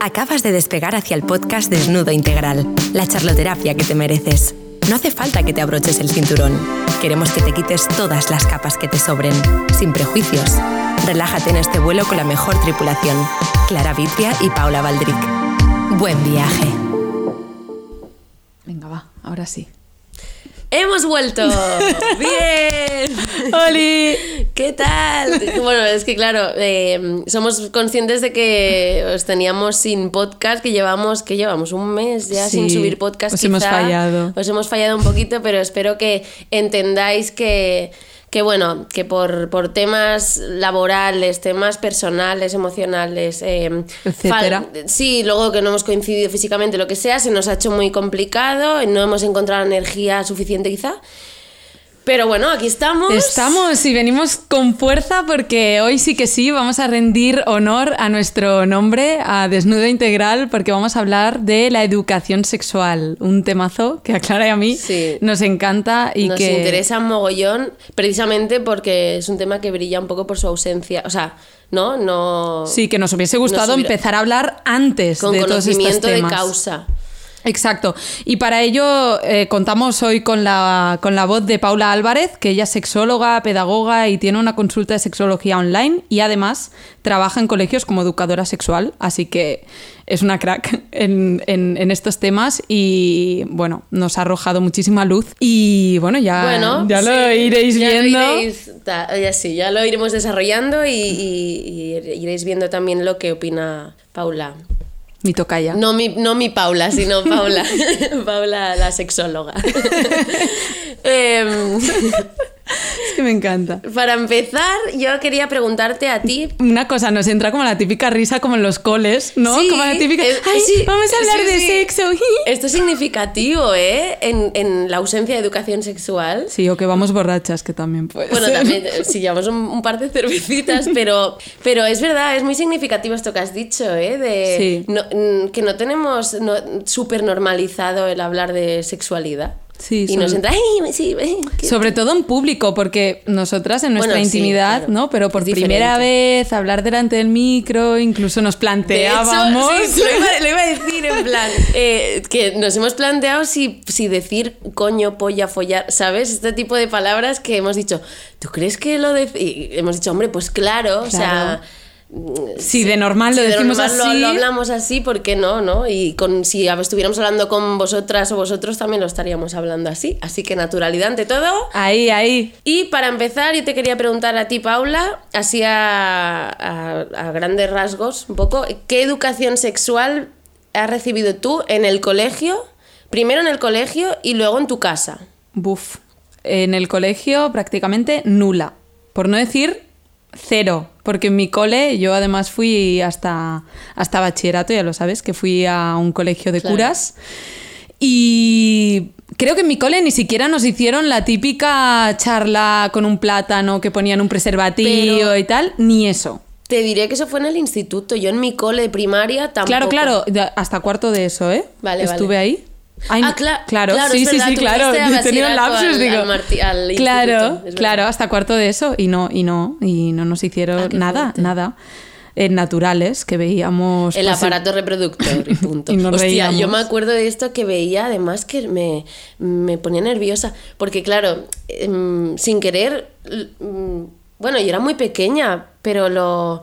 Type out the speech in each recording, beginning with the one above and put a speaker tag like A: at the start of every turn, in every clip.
A: Acabas de despegar hacia el podcast Desnudo Integral, la charloterapia que te mereces. No hace falta que te abroches el cinturón. Queremos que te quites todas las capas que te sobren, sin prejuicios. Relájate en este vuelo con la mejor tripulación, Clara Vitria y Paula Valdric. Buen viaje.
B: Venga, va, ahora sí.
C: ¡Hemos vuelto! ¡Bien!
B: ¡Holi!
C: ¿Qué tal? Bueno, es que claro, eh, somos conscientes de que os teníamos sin podcast, que llevamos, que llevamos un mes ya sin
B: Sí,
C: subir podcast.
B: os hemos fallado.
C: Os hemos fallado un poquito, pero espero que entendáis que, que bueno, que por, por temas laborales, temas personales, emocionales, eh,
B: Etcétera.
C: Sí, luego que no hemos coincidido físicamente, lo que sea, se nos ha hecho muy complicado, no hemos encontrado energía suficiente quizá. Pero bueno, aquí estamos.
B: Estamos y venimos con fuerza porque hoy sí que sí vamos a rendir honor a nuestro nombre, a Desnudo Integral, porque vamos a hablar de la educación sexual, un temazo que a Clara y a mí
C: Sí.
B: nos encanta y
C: Nos
B: que
C: interesa mogollón, precisamente porque es un tema que brilla un poco por su ausencia. O sea, ¿no? No.
B: sí que nos hubiese gustado
C: Nos hubiera-
B: empezar a hablar antes
C: Con
B: de todos estos
C: conocimiento de
B: temas.
C: causa.
B: Exacto. Y para ello eh, contamos hoy con la, con la voz de Paula Álvarez, que ella es sexóloga, pedagoga y tiene una consulta de sexología online y además trabaja en colegios como educadora sexual, así que es una crack en, en- en estos temas y bueno, nos ha arrojado muchísima luz y bueno, ya,
C: bueno,
B: ya lo
C: sí,
B: iréis
C: ya lo
B: viendo.
C: iréis- ya sí, ya lo iremos desarrollando y, y- y iréis viendo también lo que opina Paula.
B: Mi tocaya.
C: No mi, no mi Paula, sino Paula. Paula, la sexóloga. Em,
B: Es que me encanta.
C: para empezar, yo quería preguntarte a ti
B: Una cosa, nos entra como la típica risa como en los coles, ¿no?
C: Sí,
B: como la típica,
C: es-
B: "Ay,
C: sí,
B: vamos a hablar
C: sí,
B: de sexo.
C: Esto es significativo, ¿eh? En, en la ausencia de educación sexual.
B: Sí, o que vamos borrachas, que también puede
C: Bueno,
B: ser.
C: también eh, si llevamos un, un par de cervecitas, pero, pero es verdad, es muy significativo esto que has dicho, ¿eh? De no- mm, que no tenemos no, súper normalizado el hablar de sexualidad.
B: Sí,
C: y nos
B: sobre-
C: entra, ¡ay, sí, eh,
B: Sobre todo en público, porque nosotras en nuestra
C: Bueno, sí,
B: intimidad,
C: claro.
B: ¿no? Pero por
C: Es
B: primera
C: diferente.
B: vez hablar delante del micro, incluso nos
C: De hecho,
B: planteábamos.
C: sí, lo, iba, lo iba a decir en plan, eh, que nos hemos planteado si, si decir coño, polla, follar, ¿sabes? Este tipo de palabras que hemos dicho, ¿tú crees que lo de Y hemos dicho, hombre, pues claro, o sea...
B: Si de normal lo
C: si de
B: decimos
C: normal lo-
B: así.
C: Lo, hablamos así, ¿por qué no? no? Y con, si estuviéramos hablando con vosotras o vosotros, también lo estaríamos hablando así. Así que naturalidad ante todo.
B: Ahí, ahí.
C: Y para empezar, yo te quería preguntar a ti, Paula, así a, a- a grandes rasgos, un poco, ¿qué educación sexual has recibido tú en el colegio? Primero en el colegio y luego en tu casa.
B: Buf. En el colegio prácticamente nula. Por no decir cero. Porque en mi cole, yo además fui hasta, hasta bachillerato, ya lo sabes, que fui a un colegio de
C: Claro.
B: curas. Y creo que en mi cole ni siquiera nos hicieron la típica charla con un plátano que ponían un preservativo
C: Pero-
B: y tal, ni eso.
C: Te diré que eso fue en el instituto. Yo en mi cole de primaria tampoco.
B: Claro, claro, hasta cuarto de eso, ¿eh?
C: Vale,
B: Estuve
C: vale.
B: ahí. Ay,
C: Ah, cla-
B: claro,
C: claro,
B: sí, sí, sí, claro. He tenido lapsus,
C: al-
B: digo.
C: al Martí- al
B: claro, claro, hasta cuarto de eso y no, y no, y no nos hicieron
C: Ah,
B: nada,
C: fuerte.
B: nada. Naturales que veíamos.
C: El aparato reproductor y punto.
B: Y nos
C: Hostia,
B: reíamos.
C: yo me acuerdo de esto que veía, además que me, me ponía nerviosa, porque claro, em, sin querer, mm, bueno, yo era muy pequeña, pero lo,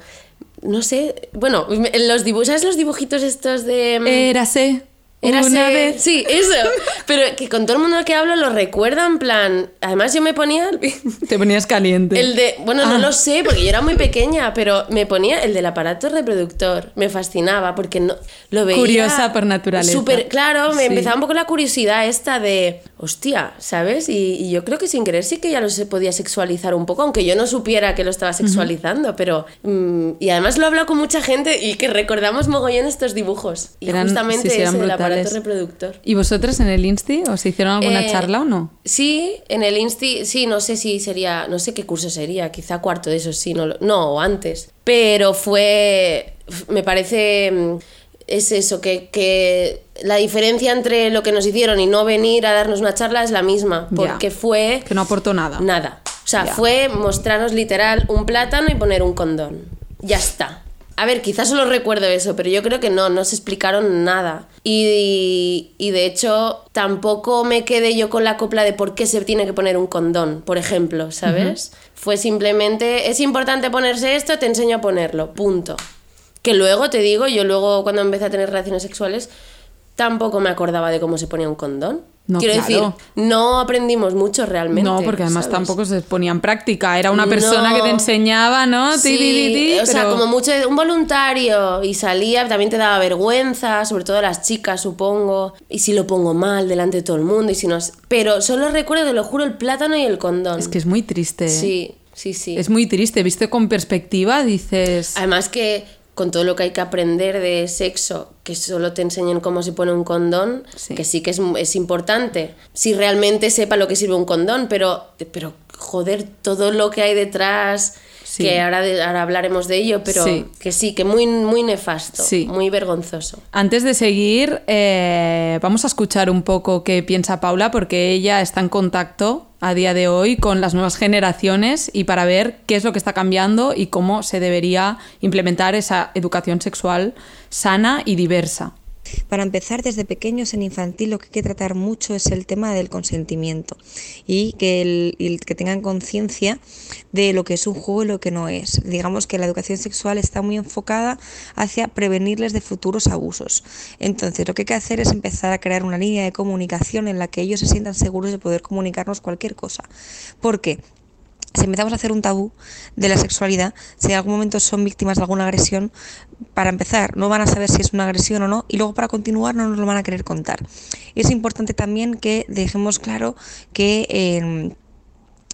C: no sé, bueno, en los dibujos, ¿sabes los dibujitos estos de... em,
B: Érase.
C: Érase-
B: una vez.
C: Sí, eso. Pero que con todo el mundo que hablo lo recuerda en plan. Además, yo me ponía
B: Te ponías caliente.
C: el de. Bueno,
B: Ah.
C: no lo sé, porque yo era muy pequeña, pero me ponía el del aparato reproductor. Me fascinaba porque no lo veía.
B: Curiosa por naturaleza.
C: Súper, claro, me
B: Sí.
C: empezaba un poco la curiosidad esta de. Hostia, ¿sabes? Y, y yo creo que sin querer sí que ya lo se podía sexualizar un poco, aunque yo no supiera que lo estaba sexualizando, pero. mm, y además lo he hablado con mucha gente y que recordamos mogollón estos dibujos. Y
B: Eran-
C: justamente
B: sí,
C: ese del aparato reproductor.
B: ¿Y vosotros en el Insti os hicieron alguna
C: Eh,
B: charla o no?
C: Sí, en el Insti, sí, no sé si sería, no sé qué curso sería, quizá cuarto de eso, sí, no, no, o antes. Pero fue, me parece, mm, es eso, que, que la diferencia entre lo que nos hicieron y no venir a darnos una charla es la misma, porque fue
B: Que no aportó nada.
C: nada. O sea, fue mostrarnos literal un plátano y poner un condón. Ya está. A ver, quizás solo recuerdo eso, pero yo creo que no, no se explicaron nada. Y, y, de hecho, tampoco me quedé yo con la copla de por qué se tiene que poner un condón, por ejemplo, ¿sabes? Fue simplemente, es importante ponerse esto, te enseño a ponerlo, punto. Que luego, te digo, yo luego cuando empecé a tener relaciones sexuales, tampoco me acordaba de cómo se ponía un condón.
B: No,
C: Quiero decir, no aprendimos mucho realmente.
B: No, porque además
C: ¿sabes?
B: tampoco se ponía en práctica. Era una persona
C: No.
B: que te enseñaba, ¿no?
C: Sí,
B: ti, ti, ti,
C: o sea, como mucho un voluntario y salía, también te daba vergüenza, sobre todo a las chicas, supongo. Y si lo pongo mal delante de todo el mundo y si no, pero solo recuerdo, te lo juro, el plátano y el condón.
B: Es que es muy triste. ¿eh?
C: sí, sí, sí.
B: Es muy triste. Viste con perspectiva, dices.
C: Además que con todo lo que hay que aprender de sexo, que solo te enseñen cómo se pone un condón,
B: Sí.
C: que sí que es, es importante. Si realmente sepa lo que sirve un condón, pero, pero joder, todo lo que hay detrás,
B: Sí.
C: que ahora, de- ahora hablaremos de ello, pero
B: Sí.
C: que sí, que muy, muy nefasto,
B: Sí.
C: muy vergonzoso.
B: Antes de seguir, eh, vamos a escuchar un poco qué piensa Paula, porque ella está en contacto a día de hoy con las nuevas generaciones y para ver qué es lo que está cambiando y cómo se debería implementar esa educación sexual sana y diversa.
D: Para empezar, desde pequeños en infantil lo que hay que tratar mucho es el tema del consentimiento y que, tengan conciencia de lo que es un juego y lo que no es. Digamos que la educación sexual está muy enfocada hacia prevenirles de futuros abusos. Entonces, lo que hay que hacer es empezar a crear una línea de comunicación en la que ellos se sientan seguros de poder comunicarnos cualquier cosa. ¿Por qué? Si empezamos a hacer un tabú de la sexualidad, si en algún momento son víctimas de alguna agresión, para empezar, no van a saber si es una agresión o no, y luego para continuar no nos lo van a querer contar. Es importante también que dejemos claro que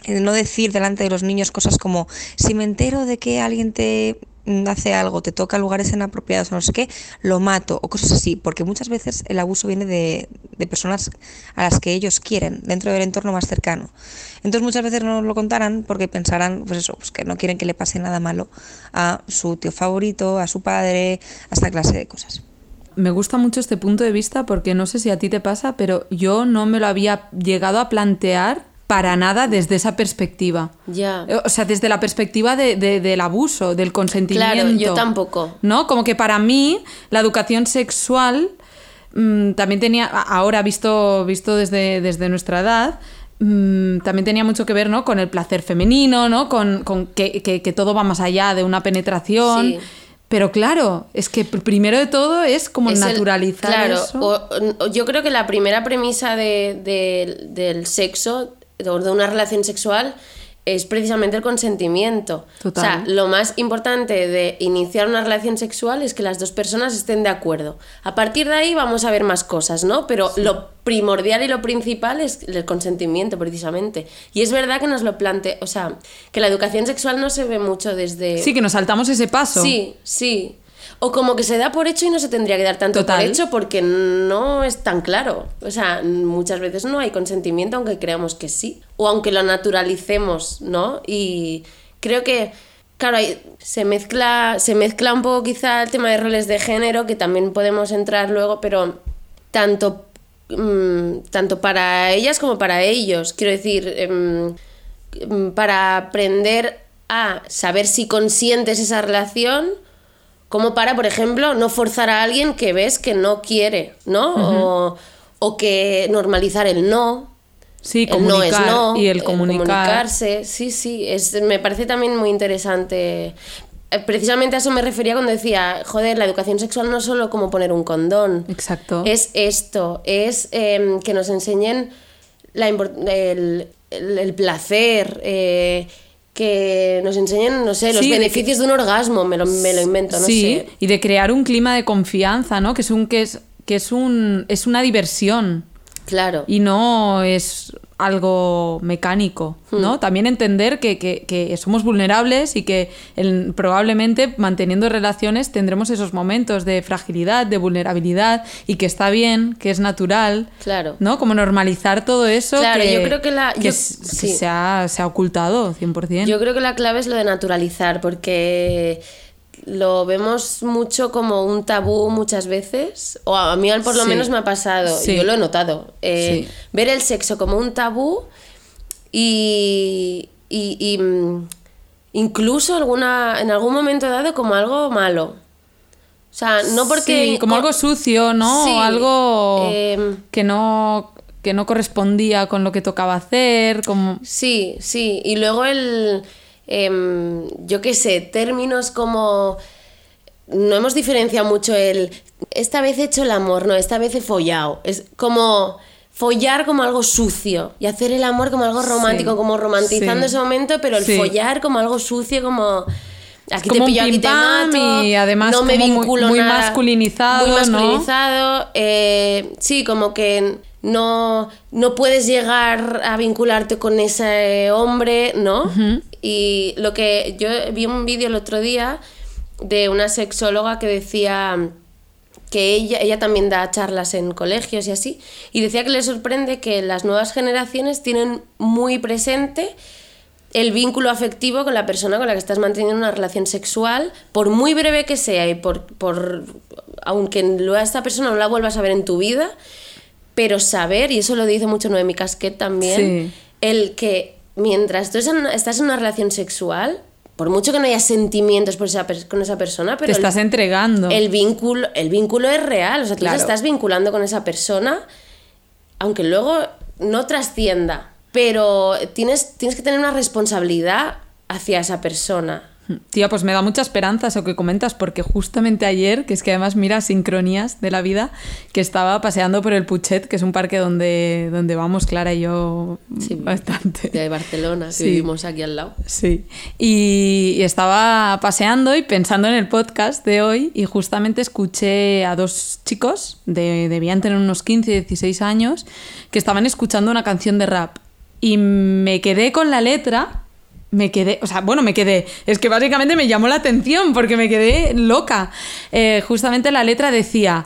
D: el no decir delante de los niños cosas como si me entero de que alguien te hace algo, te toca lugares inapropiados no sé qué, lo mato o cosas así, porque muchas veces el abuso viene de, de personas a las que ellos quieren, dentro del entorno más cercano. Entonces muchas veces no lo contarán porque pensarán, pues eso, pues que no quieren que le pase nada malo a su tío favorito, a su padre, a esta clase de cosas.
B: Me gusta mucho este punto de vista porque no sé si a ti te pasa, pero yo no me lo había llegado a plantear para nada desde esa perspectiva.
C: Ya.
B: O sea, desde la perspectiva de- de- del abuso, del consentimiento.
C: Claro, yo tampoco.
B: ¿No? Como que para mí la educación sexual mm, también tenía, ahora visto, visto desde, desde nuestra edad, mm, también tenía mucho que ver ¿no? con el placer femenino, ¿no? con, con que, que- que todo va más allá de una penetración.
C: Sí.
B: Pero claro, es que pr- primero de todo es como
C: Es el-
B: naturalizar
C: claro,
B: eso.
C: o- o- yo creo que la primera premisa de- del sexo, o de una relación sexual, es precisamente el consentimiento.
B: Total.
C: O sea, lo más importante de iniciar una relación sexual es que las dos personas estén de acuerdo. A partir de ahí vamos a ver más cosas, ¿no? Pero lo primordial y lo principal es el consentimiento, precisamente. Y es verdad que nos lo plantea, o sea, que la educación sexual no se ve mucho desde...
B: Sí, que nos saltamos ese paso.
C: Sí, sí. O como que se da por hecho y no se tendría que dar tanto
B: Total.
C: por hecho porque no es tan claro. O sea, muchas veces no hay consentimiento aunque creamos que sí. O aunque lo naturalicemos, ¿no? Y creo que, claro, se mezcla, se mezcla un poco quizá el tema de roles de género, que también podemos entrar luego, pero tanto, mm, tanto para ellas como para ellos. Quiero decir, em, em, para aprender a saber si consientes esa relación como para, por ejemplo, no forzar a alguien que ves que no quiere, ¿no? o, o que normalizar el no.
B: Sí,
C: el no es no.
B: y el comunicar.
C: comunicarse. Sí, sí. Es, me parece también muy interesante. Eh, Precisamente a eso me refería cuando decía, joder, la educación sexual no es solo como poner un condón.
B: Exacto.
C: Es esto, es em, que nos enseñen la el, el- el placer, eh, que nos enseñen, no sé, los
B: Sí, de
C: beneficios de un orgasmo, me lo, me lo invento, no
B: sí,
C: sé.
B: y de crear un clima de confianza, ¿no? Que es un que es que es un es una diversión
C: Claro.
B: y no es algo mecánico, ¿no?
C: Hmm.
B: También entender que, que- que somos vulnerables y que el- probablemente manteniendo relaciones tendremos esos momentos de fragilidad, de vulnerabilidad y que está bien, que es natural,
C: Claro.
B: ¿no? Como normalizar todo eso
C: Claro,
B: que,
C: yo creo que la- yo-
B: que
C: sí.
B: se, ha, se ha ocultado 100%.
C: Yo creo que la clave es lo de naturalizar, porque lo vemos mucho como un tabú muchas veces, o a mí por lo
B: Sí.
C: menos me ha pasado,
B: Sí.
C: yo lo he notado, eh,
B: Sí.
C: ver el sexo como un tabú y, y, y, mm, incluso alguna, en algún momento dado como algo malo. O sea, no porque...
B: Sí, como algo sucio, ¿no? O algo
C: em,
B: que no que no correspondía con lo que tocaba hacer, como
C: Sí, sí. Y luego el. Em, yo qué sé, términos como. No hemos diferenciado mucho el. Esta vez he hecho el amor, no, esta vez he follado. Es como. Follar como algo sucio y hacer el amor como algo romántico,
B: Sí,
C: como romantizando
B: sí.
C: ese momento, pero el
B: Sí.
C: follar como algo sucio, como. Aquí
B: como
C: te pillo, aquí te mato.
B: y además
C: no me
B: como muy-
C: vinculo
B: muy
C: nada.
B: masculinizado,
C: Muy
B: ¿no?
C: masculinizado. eh, sí, como que no, no puedes llegar a vincularte con ese hombre, ¿no? Y lo que yo vi un vídeo el otro día de una sexóloga que decía que ella, ella también da charlas en colegios y así, y decía que le sorprende que las nuevas generaciones tienen muy presente el vínculo afectivo con la persona con la que estás manteniendo una relación sexual, por muy breve que sea y por, por aunque luego a esta persona no la vuelvas a ver en tu vida, pero saber, y eso lo dice mucho Noemi Casquet también,
B: Sí.
C: el que mientras tú estás en- una relación sexual, por mucho que no haya sentimientos por esa con esa persona, pero
B: te
C: el-
B: estás entregando.
C: el vínculo, el vínculo es real, o sea, tú
B: Claro.
C: te estás vinculando con esa persona, aunque luego no trascienda, pero tienes, tienes que tener una responsabilidad hacia esa persona.
B: Tía, pues me da mucha esperanza eso que comentas, porque justamente ayer, que es que además mira sincronías de la vida, que estaba paseando por el Puchet, que es un parque donde, donde vamos Clara y yo
C: Sí,
B: bastante.
C: De Barcelona, que
B: Sí.
C: vivimos aquí al lado.
B: Sí, y, y estaba paseando y pensando en el podcast de hoy y justamente escuché a dos chicos, de, debían tener unos 15, 16 años, que estaban escuchando una canción de rap y me quedé con la letra, me quedé, o sea, bueno, me quedé, es que básicamente me llamó la atención porque me quedé loca. Eh, justamente la letra decía...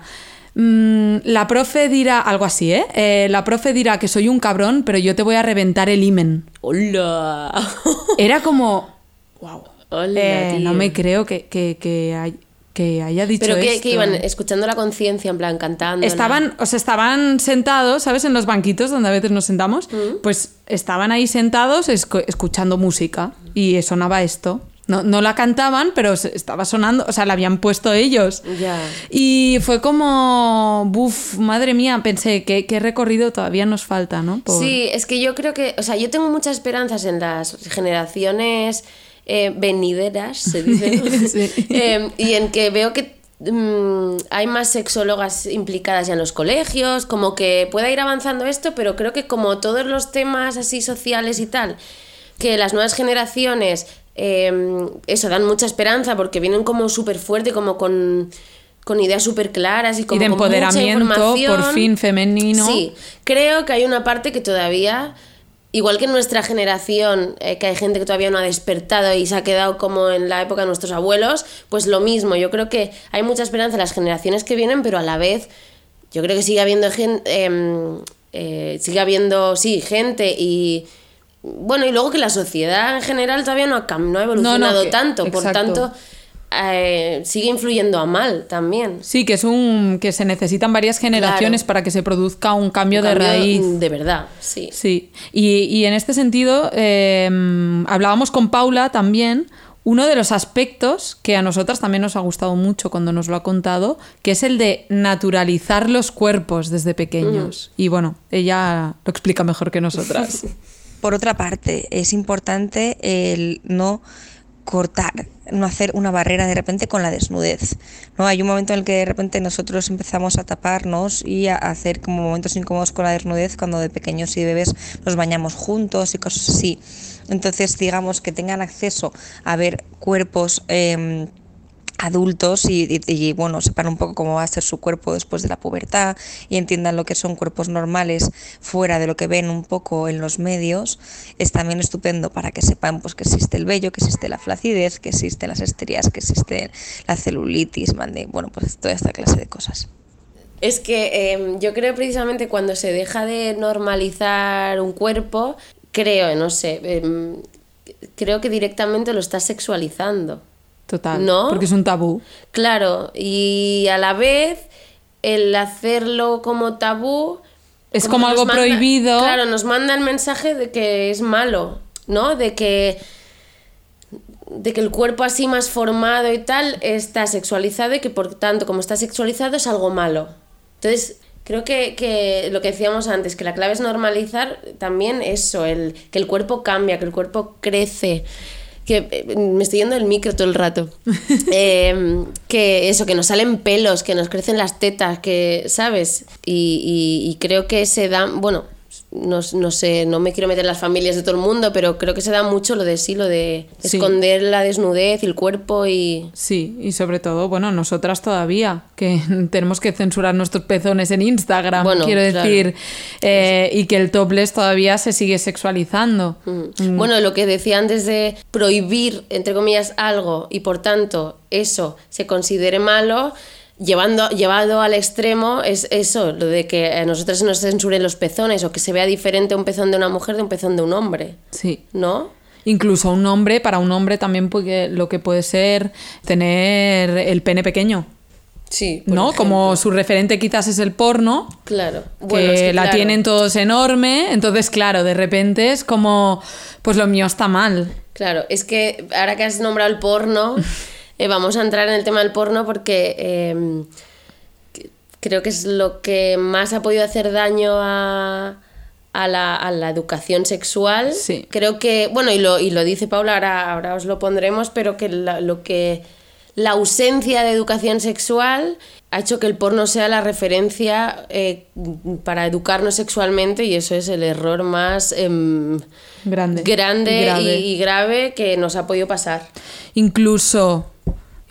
B: mm, la profe dirá algo así, ¿eh? ¿eh? La profe dirá que soy un cabrón, pero yo te voy a reventar el imen.
C: ¡Hola!
B: Era como, wow.
C: Hola, tío.
B: no me creo que, que, que, hay- que haya dicho
C: Pero que,
B: esto.
C: que iban escuchando la conciencia, en plan cantando.
B: Estaban, o sea, estaban sentados, ¿sabes? En los banquitos donde a veces nos sentamos. Pues estaban ahí sentados escu- escuchando música. Y sonaba esto. No, no la cantaban, pero estaba sonando, o sea, la habían puesto ellos. Y fue como, buf, madre mía, pensé, ¿qué, qué recorrido todavía nos falta, ¿no? Por-
C: Sí, es que yo creo que, o sea, yo tengo muchas esperanzas en las generaciones eh, venideras, se dice. Eh, y en que veo que mm, hay más sexólogas implicadas ya en los colegios, como que pueda ir avanzando esto, pero creo que como todos los temas así sociales y tal, que las nuevas generaciones, eh, eso, dan mucha esperanza porque vienen como súper fuerte, como con con ideas súper claras y, como
B: de
C: con mucha
B: empoderamiento, por
C: información.
B: fin, femenino.
C: Sí, creo que hay una parte que todavía, igual que en nuestra generación, eh, que hay gente que todavía no ha despertado y se ha quedado como en la época de nuestros abuelos, pues lo mismo. Yo creo que hay mucha esperanza en las generaciones que vienen, pero a la vez yo creo que sigue habiendo gente, sigue habiendo, sí, gente y... Bueno, y luego que la sociedad en general todavía no ha, no ha evolucionado
B: que-
C: tanto, por tanto eh, sigue influyendo a mal también.
B: Sí, que es un que se necesitan varias generaciones
C: Claro.
B: para que se produzca un cambio,
C: Un
B: de
C: cambio,
B: raíz.
C: mm, De verdad, sí.
B: Sí, y, y en este sentido eh, hablábamos con Paula también. Uno de los aspectos que a nosotras también nos ha gustado mucho cuando nos lo ha contado, que es el de naturalizar los cuerpos desde pequeños. Y bueno, ella lo explica mejor que nosotras.
D: Por otra parte, es importante el no cortar, no hacer una barrera de repente con la desnudez. ¿no? Hay un momento en el que de repente nosotros empezamos a taparnos y a hacer como momentos incómodos con la desnudez cuando de pequeños y bebés nos bañamos juntos y cosas así. Entonces, digamos que tengan acceso a ver cuerpos em, adultos y, bueno, sepan un poco cómo va a ser su cuerpo después de la pubertad y entiendan lo que son cuerpos normales fuera de lo que ven un poco en los medios, es también estupendo para que sepan pues que existe el vello, que existe la flacidez, que existen las estrías, que existe la celulitis, mande- bueno, pues toda esta clase de cosas.
C: Es que eh, yo creo precisamente cuando se deja de normalizar un cuerpo, creo, no sé, em, creo que directamente lo estás sexualizando.
B: Total.
C: ¿No?
B: Porque es un tabú.
C: Claro, y a la vez el hacerlo como tabú...
B: Es como algo prohibido.
C: Claro, nos manda el mensaje de que es malo, ¿no? De que de que el cuerpo así más formado y tal está sexualizado y que por tanto como está sexualizado es algo malo. Entonces, creo que, que lo que decíamos antes, que la clave es normalizar también eso, el, que el cuerpo cambia, que el cuerpo crece, que eh, me estoy yendo el micro todo el rato. Eh, que eso, que nos salen pelos, que nos crecen las tetas, que, ¿sabes? Y, y- y creo que se dan, bueno, no, no sé, no me quiero meter en las familias de todo el mundo, pero creo que se da mucho lo de sí, lo de
B: Sí.
C: esconder la desnudez y el cuerpo y...
B: Sí, y sobre todo, bueno, nosotras todavía, que tenemos que censurar nuestros pezones en Instagram,
C: Bueno,
B: quiero
C: claro.
B: decir, eh, y que el topless todavía se sigue sexualizando.
C: Mm. Bueno, lo que decía antes de prohibir, entre comillas, algo y por tanto eso se considere malo, llevando, llevado al extremo es eso, lo de que a nosotros se nos censuren los pezones o que se vea diferente un pezón de una mujer de un pezón de un hombre,
B: Sí.
C: ¿no?
B: Incluso un hombre, para un hombre también puede- lo que puede ser tener el pene pequeño,
C: Sí.
B: ¿no? Como su referente quizás es el porno,
C: Claro.
B: que,
C: Bueno, es que
B: la
C: claro.
B: tienen todos enorme, entonces claro, de repente es como, pues lo mío está mal.
C: Claro, es que ahora que has nombrado el porno, eh, vamos a entrar en el tema del porno porque eh, que- creo que es lo que más ha podido hacer daño a, a la, a la educación sexual.
B: Sí.
C: Creo que, bueno, y lo, y lo dice Paula, ahora, ahora os lo pondremos, pero que la- lo que la ausencia de educación sexual ha hecho que el porno sea la referencia eh, para educarnos sexualmente y eso es el error más em,
B: Grande.
C: grande
B: Y grave.
C: y, y grave que nos ha podido pasar.
B: Incluso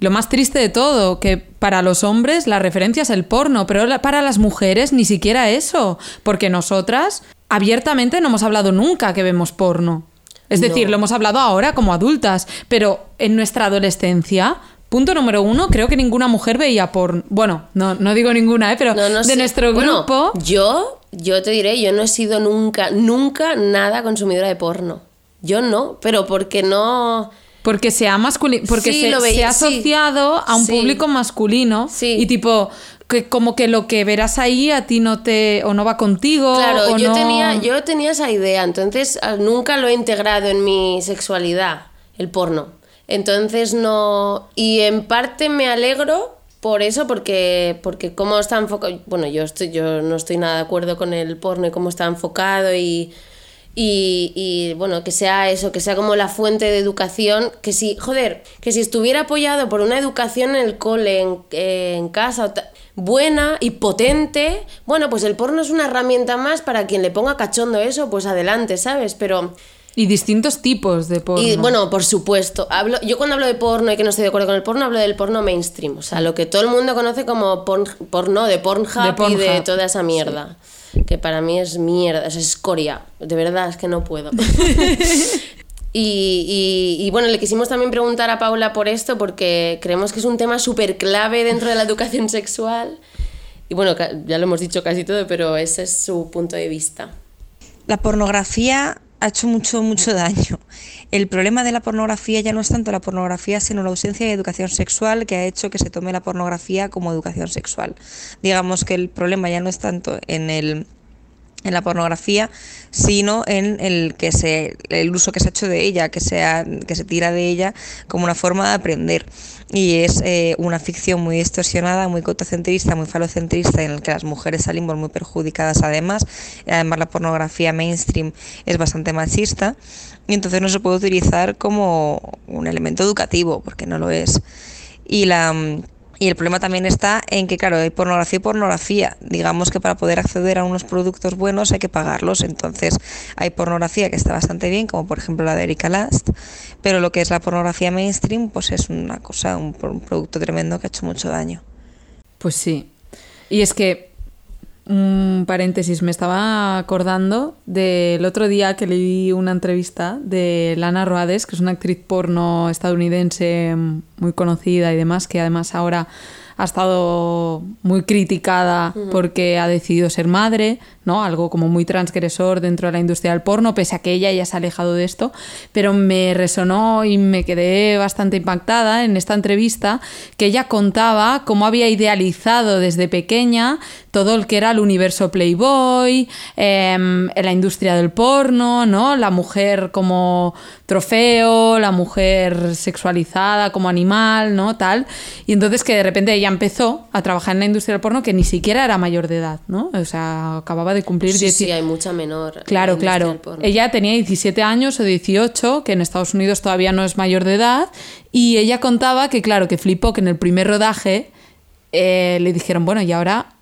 B: lo más triste de todo, que para los hombres la referencia es el porno, pero la- para las mujeres ni siquiera eso, porque nosotras abiertamente no hemos hablado nunca que vemos porno. Es
C: No.
B: decir, lo hemos hablado ahora como adultas, pero en nuestra adolescencia, punto número uno, creo que ninguna mujer veía porno. Bueno, no, no digo ninguna, ¿eh? pero
C: No, no
B: de
C: sé.
B: nuestro
C: Bueno,
B: grupo...
C: yo, yo te diré, yo no he sido nunca, nunca nada consumidora de porno. Yo no, pero porque no.
B: Porque se ha masculi- porque
C: Sí,
B: se, ha
C: sí.
B: asociado a un
C: Sí.
B: público masculino y tipo que como que lo que verás ahí a ti no te o no va contigo
C: Claro,
B: o
C: yo,
B: no-
C: tenía, yo tenía esa idea, entonces ah, nunca lo he integrado en mi sexualidad, el porno. Entonces no. Y en parte me alegro por eso, porque, porque cómo está enfocado. Bueno, yo, estoy, yo no estoy nada de acuerdo con el porno y cómo está enfocado y. Y, y, bueno, que sea eso, que sea como la fuente de educación, que si, joder, que si estuviera apoyado por una educación en el cole, en, eh, en casa, buena y potente, bueno, pues el porno es una herramienta más para quien le ponga cachondo eso, pues adelante, ¿sabes? Pero
B: y distintos tipos de porno.
C: y bueno, por supuesto. Hablo, yo cuando hablo de porno y que no estoy de acuerdo con el porno, hablo del porno mainstream. O sea, lo que todo el mundo conoce como porn- porno de Pornhub,
B: De
C: y de toda esa mierda. Que para mí es mierda, es escoria. De verdad, es que no puedo. Y, y- y bueno, le quisimos también preguntar a Paula por esto porque creemos que es un tema súper clave dentro de la educación sexual. Y bueno, ya lo hemos dicho casi todo, pero ese es su punto de vista.
D: La pornografía ha hecho mucho, mucho daño. El problema de la pornografía ya no es tanto la pornografía, sino la ausencia de educación sexual que ha hecho que se tome la pornografía como educación sexual. Digamos que el problema ya no es tanto en el en la pornografía, sino en el que se el uso que se ha hecho de ella, que se que se tira de ella como una forma de aprender. Y es eh, una ficción muy distorsionada, muy cotocentrista, muy falocentrista, en el que las mujeres salimos muy perjudicadas además. Además la pornografía mainstream es bastante machista y entonces no se puede utilizar como un elemento educativo, porque no lo es. Y la mm, y el problema también está en que, claro, hay pornografía y pornografía. Digamos que para poder acceder a unos productos buenos hay que pagarlos. Entonces, hay pornografía que está bastante bien, como por ejemplo la de Erika Last, pero lo que es la pornografía mainstream, pues es una cosa, un, un producto tremendo que ha hecho mucho daño.
B: Pues sí. Y es que, un paréntesis, me estaba acordando del otro día que leí una entrevista de Lana Roades, que es una actriz porno estadounidense muy conocida y demás, que además ahora ha estado muy criticada porque ha decidido ser madre, ¿no? Algo como muy transgresor dentro de la industria del porno, pese a que ella ya se ha alejado de esto, pero me resonó y me quedé bastante impactada en esta entrevista que ella contaba cómo había idealizado desde pequeña todo el que era el universo Playboy, em, la industria del porno, ¿no? La mujer como trofeo, la mujer sexualizada como animal, ¿no? Tal. Y entonces que de repente ella empezó a trabajar en la industria del porno que ni siquiera era mayor de edad, ¿no? O sea, acababa de cumplir
C: Sí,
B: 10
C: sí, hay mucha menor. en la
B: Claro,
C: industria
B: claro. Ella tenía 17 años o 18, que en Estados Unidos todavía no es mayor de edad, y ella contaba que, claro, que flipó que en el primer rodaje eh, le dijeron, bueno, y ahora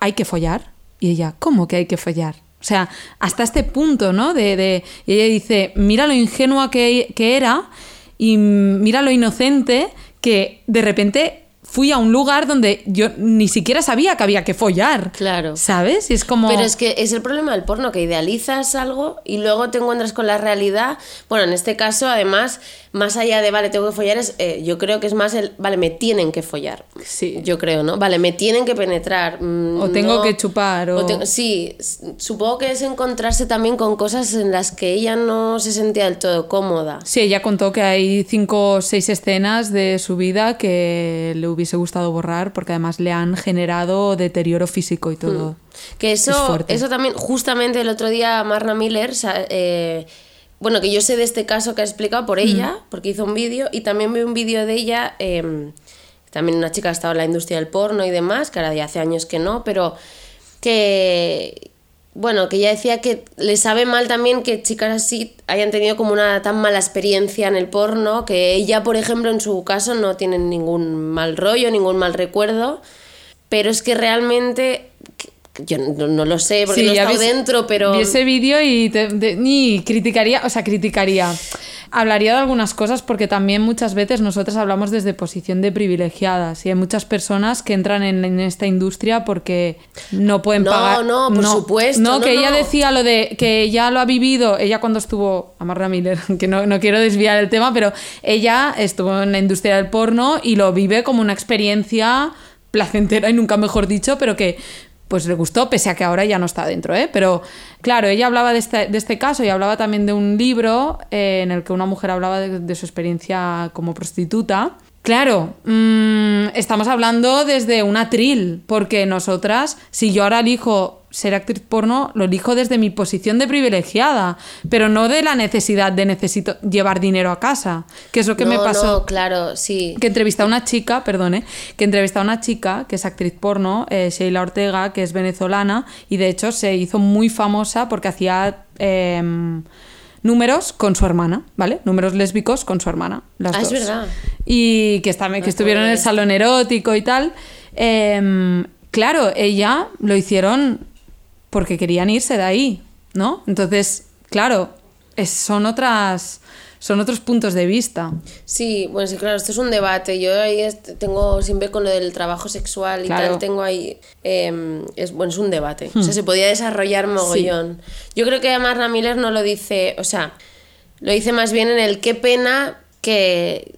B: hay que follar. Y ella, ¿cómo que hay que follar? O sea, hasta este punto, ¿no? De, de- y ella dice, mira lo ingenua que, que era y mira lo inocente que de repente fui a un lugar donde yo ni siquiera sabía que había que follar.
C: Claro.
B: ¿Sabes? Y es como...
C: Pero es que es el problema del porno, que idealizas algo y luego te encuentras con la realidad. Bueno, en este caso, además, más allá de, vale, tengo que follar, es, eh, yo creo que es más el, vale, me tienen que follar.
B: Sí.
C: Yo creo, ¿no? Vale, me tienen que penetrar. mm,
B: O tengo
C: no-
B: que chupar, o-
C: tengo- sí, s- supongo que es encontrarse también con cosas en las que ella no se sentía del todo cómoda.
B: Sí, ella contó que hay cinco o seis escenas de su vida que le hubiese gustado borrar porque además le han generado deterioro físico y todo.
C: Que
B: Es
C: eso,
B: fuerte.
C: eso también, justamente el otro día Marna Miller, eh, bueno, que yo sé de este caso que ha explicado por ella, porque hizo un vídeo, y también vi un vídeo de ella, eh, también una chica que ha estado en la industria del porno y demás, que ahora ya hace años que no, pero que, bueno, que ella decía que le sabe mal también que chicas así hayan tenido como una tan mala experiencia en el porno, que ella, por ejemplo, en su caso no tiene ningún mal rollo, ningún mal recuerdo, pero es que realmente yo no, no lo sé porque
B: Sí,
C: no he estado dentro, pero
B: Vi ese vídeo y te- ni criticaría, o sea, criticaría. Hablaría de algunas cosas porque también muchas veces nosotras hablamos desde posición de privilegiadas y hay muchas personas que entran en, en esta industria porque no pueden
C: No,
B: pagar.
C: no, por supuesto,
B: No,
C: no,
B: que ella
C: no.
B: decía lo de que ella lo ha vivido, ella cuando estuvo, Amarra Miller, que no, no quiero desviar el tema, pero ella estuvo en la industria del porno y lo vive como una experiencia placentera y nunca mejor dicho, pero que pues le gustó, pese a que ahora ya no está dentro, ¿eh? Pero claro, ella hablaba de este, de este caso y hablaba también de un libro eh, en el que una mujer hablaba de, su experiencia como prostituta. Claro, mm, estamos hablando desde un atril, porque nosotras, si yo ahora elijo ser actriz porno, lo elijo desde mi posición de privilegiada, pero no de la necesidad de necesito llevar dinero a casa, que es lo que me pasó
C: no, claro, sí.
B: que entrevista a una chica, perdone, que entrevista a una chica que es actriz porno, eh, Sheila Ortega, que es venezolana, y de hecho se hizo muy famosa porque hacía em, números con su hermana, ¿vale? Números lésbicos con su hermana. Las
C: Ah, es
B: dos.
C: verdad.
B: Y que, está- que estuvieron en el salón erótico y tal. Em, claro, ella lo hicieron porque querían irse de ahí, ¿no? Entonces, claro, es- son otras. Son otros puntos de vista.
C: Sí, bueno, sí, claro, esto es un debate. Yo ahí tengo siempre con lo del trabajo sexual y
B: Claro.
C: tal, tengo ahí. eh, es, bueno, es un debate. O sea, se podía desarrollar mogollón. Yo creo que Marna Miller no lo dice, o sea, lo dice más bien en el qué pena que,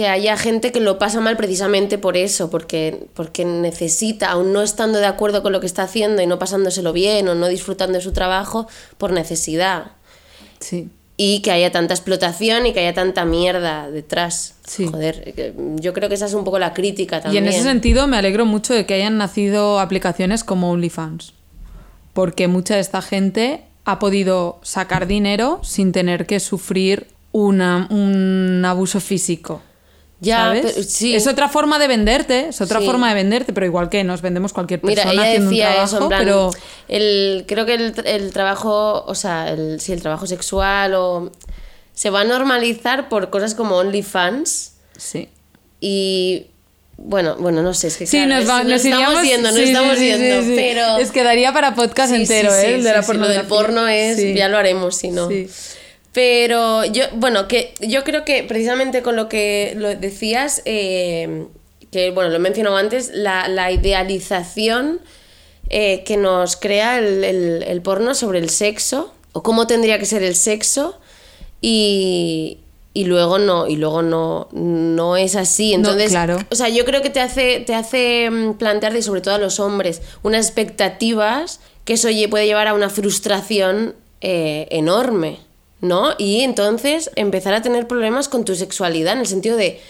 C: que haya gente que lo pasa mal precisamente por eso, porque, porque necesita, aún no estando de acuerdo con lo que está haciendo y no pasándoselo bien o no disfrutando de su trabajo, por necesidad
B: Sí.
C: y que haya tanta explotación y que haya tanta mierda detrás.
B: Sí.
C: Joder, que- yo creo que esa es un poco la crítica
B: Y
C: también.
B: en ese sentido me alegro mucho de que hayan nacido aplicaciones como OnlyFans, porque mucha de esta gente ha podido sacar dinero sin tener que sufrir una- un abuso físico.
C: Ya,
B: ¿sabes?
C: pero- sí.
B: Es otra forma de venderte, es otra
C: Sí.
B: forma de venderte, pero igual que nos vendemos cualquier
C: Mira,
B: persona
C: ella
B: haciendo un
C: decía
B: trabajo,
C: eso, en plan,
B: pero
C: el, creo que el, el trabajo, o sea, el, sí, el trabajo sexual o se va a normalizar por cosas como OnlyFans
B: sí.
C: y bueno, bueno, no sé, es que
B: Sí,
C: claro,
B: nos, va- nos
C: estamos
B: iríamos
C: yendo, nos
B: sí,
C: estamos
B: sí,
C: yendo,
B: sí,
C: pero
B: es que daría para podcast entero,
C: sí,
B: ¿eh? El de la
C: sí, lo del porno es, ya lo haremos si no.
B: Sí.
C: Pero yo, bueno, que yo creo que precisamente con lo que lo decías, eh, que bueno, lo he mencionado antes, la, la idealización eh, que nos crea el, el- el porno sobre el sexo, o cómo tendría que ser el sexo, y, y luego no, y luego no, no es así. Entonces,
B: claro.
C: o sea, yo creo que te hace, te hace mm, plantear, y sobre todo a los hombres, unas expectativas que eso puede llevar a una frustración eh, enorme, ¿no? Y entonces empezar a tener problemas con tu sexualidad, en el sentido de,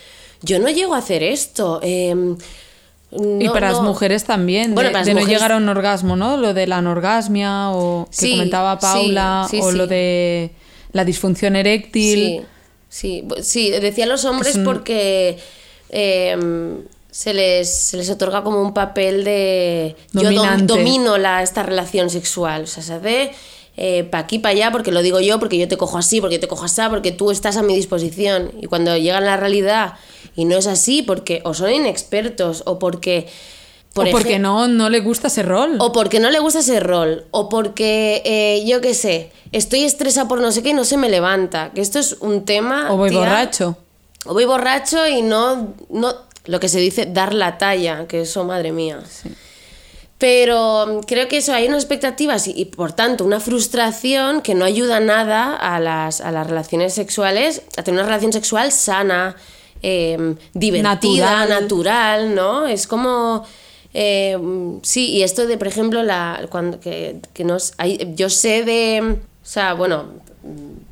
C: yo no llego a hacer esto. em,
B: y
C: No,
B: para las mujeres también,
C: Bueno,
B: de, no llegar a un orgasmo, ¿no? Lo de la anorgasmia o que
C: Sí,
B: comentaba Paula,
C: sí,
B: o lo de la disfunción eréctil.
C: Sí, sí, decía los hombres
B: un-
C: porque eh, se, les, se les otorga como un papel de... Yo dom-
B: Dominante.
C: domino la, esta relación sexual, o sea, se hace para aquí, para allá, porque lo digo yo, porque yo te cojo así, porque yo te cojo así, porque tú estás a mi disposición. Y cuando llega la realidad y no es así, porque o son inexpertos o porque... por
B: o porque no, no le gusta ese rol.
C: o porque no le gusta ese rol, o porque, eh, yo qué sé, estoy estresada por no sé qué y no se me levanta. Que esto es un tema.
B: O voy
C: tía,
B: borracho.
C: O voy borracho y no, no. Lo que se dice dar la talla, que eso, madre mía. Pero mm, creo que eso hay unas expectativas y, y, por tanto una frustración que no ayuda nada a las, a las relaciones sexuales, a tener una relación sexual sana, eh, divertida,
B: Natural.
C: natural, ¿no? Es como... eh, sí, y esto de, por ejemplo, la, cuando, que, que nos, hay, yo sé de... O sea, bueno,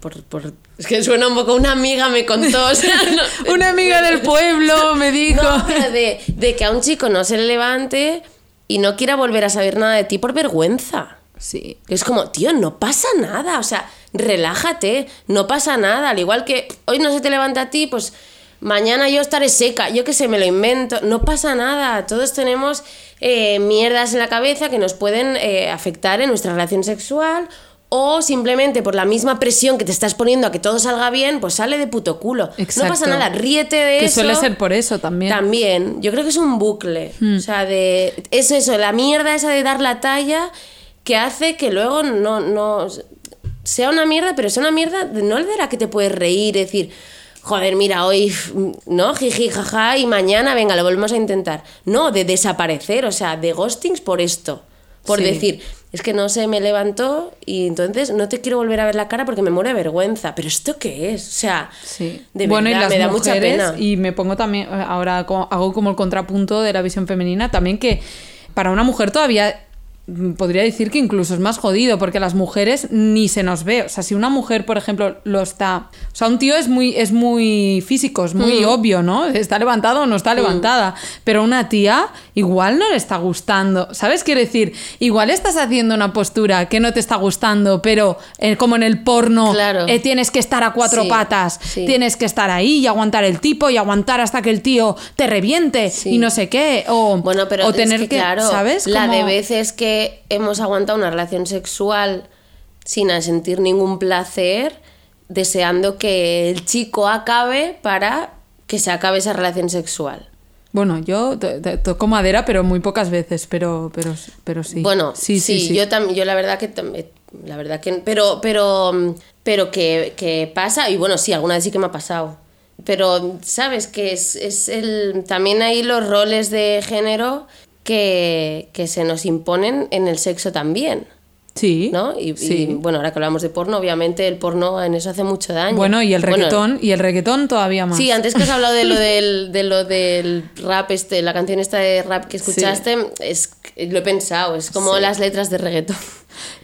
C: por, por- es que suena un poco, una amiga me contó, o sea, no-
B: Una amiga del pueblo me dijo.
C: no, pero de, de que a un chico no se le levante y no quiera volver a saber nada de ti por vergüenza.
B: Sí.
C: Es como, tío, no pasa nada, o sea, relájate, no pasa nada. Al igual que hoy no se te levanta a ti, pues mañana yo estaré seca, yo qué sé, me lo invento, no pasa nada. Todos tenemos eh, mierdas en la cabeza que nos pueden eh, afectar en nuestra relación sexual. O simplemente por la misma presión que te estás poniendo a que todo salga bien, pues sale de puto culo. No
B: Exacto.
C: pasa nada, ríete de
B: Que
C: eso.
B: suele ser por eso también.
C: También, yo creo que es un bucle. O sea, de. Es eso, la mierda esa de dar la talla que hace que luego no. no sea una mierda, pero es una mierda no de la que te puedes reír y decir. Joder, mira, hoy, ¿no? Jiji, jaja, y mañana, venga, lo volvemos a intentar. No, de desaparecer, o sea, de ghostings por esto. Por
B: Sí.
C: decir, es que no se me levantó y entonces no te quiero volver a ver la cara porque me muero de vergüenza. ¿Pero esto qué es? O sea,
B: Sí.
C: de
B: bueno,
C: verdad,
B: y las
C: me da mucha pena.
B: y me pongo también, ahora co- hago como el contrapunto de la visión femenina, también que para una mujer todavía podría decir que incluso es más jodido, porque las mujeres ni se nos ve. O sea, si una mujer, por ejemplo, lo está. O sea, un tío es muy, es muy físico, es muy obvio, ¿no? Está levantado o no está levantada. Pero una tía igual no le está gustando. ¿Sabes? Quiere decir, igual estás haciendo una postura que no te está gustando, pero eh, como en el porno,
C: Claro.
B: eh, tienes que estar a cuatro
C: Sí,
B: patas,
C: sí.
B: tienes que estar ahí y aguantar el tipo y aguantar hasta que el tío te reviente
C: Sí.
B: y no sé qué. O,
C: Bueno, pero
B: o
C: es
B: tener
C: que,
B: que,
C: claro,
B: ¿sabes?
C: la
B: Como-
C: de veces que hemos aguantado una relación sexual sin sentir ningún placer, deseando que el chico acabe para que se acabe esa relación sexual.
B: Bueno, yo to- to- toco madera, pero muy pocas veces, pero, pero, pero sí.
C: Bueno,
B: sí, sí, sí.
C: yo también, yo la verdad que eh, la verdad que pero pero mm, pero que, que pasa y bueno, sí, alguna vez sí que me ha pasado. Pero sabes que es, es el también hay los roles de género que, que se nos imponen en el sexo también.
B: Sí.
C: ¿no? Y, y,
B: sí.
C: bueno, ahora que hablamos de porno, obviamente el porno en eso hace mucho daño.
B: Bueno, y el
C: Bueno,
B: reggaetón, y el reggaetón todavía más.
C: Sí, antes que has hablado de lo del, de lo del rap, este, la canción esta de rap que escuchaste, es, lo he pensado, es como
B: Sí.
C: las letras de reggaetón.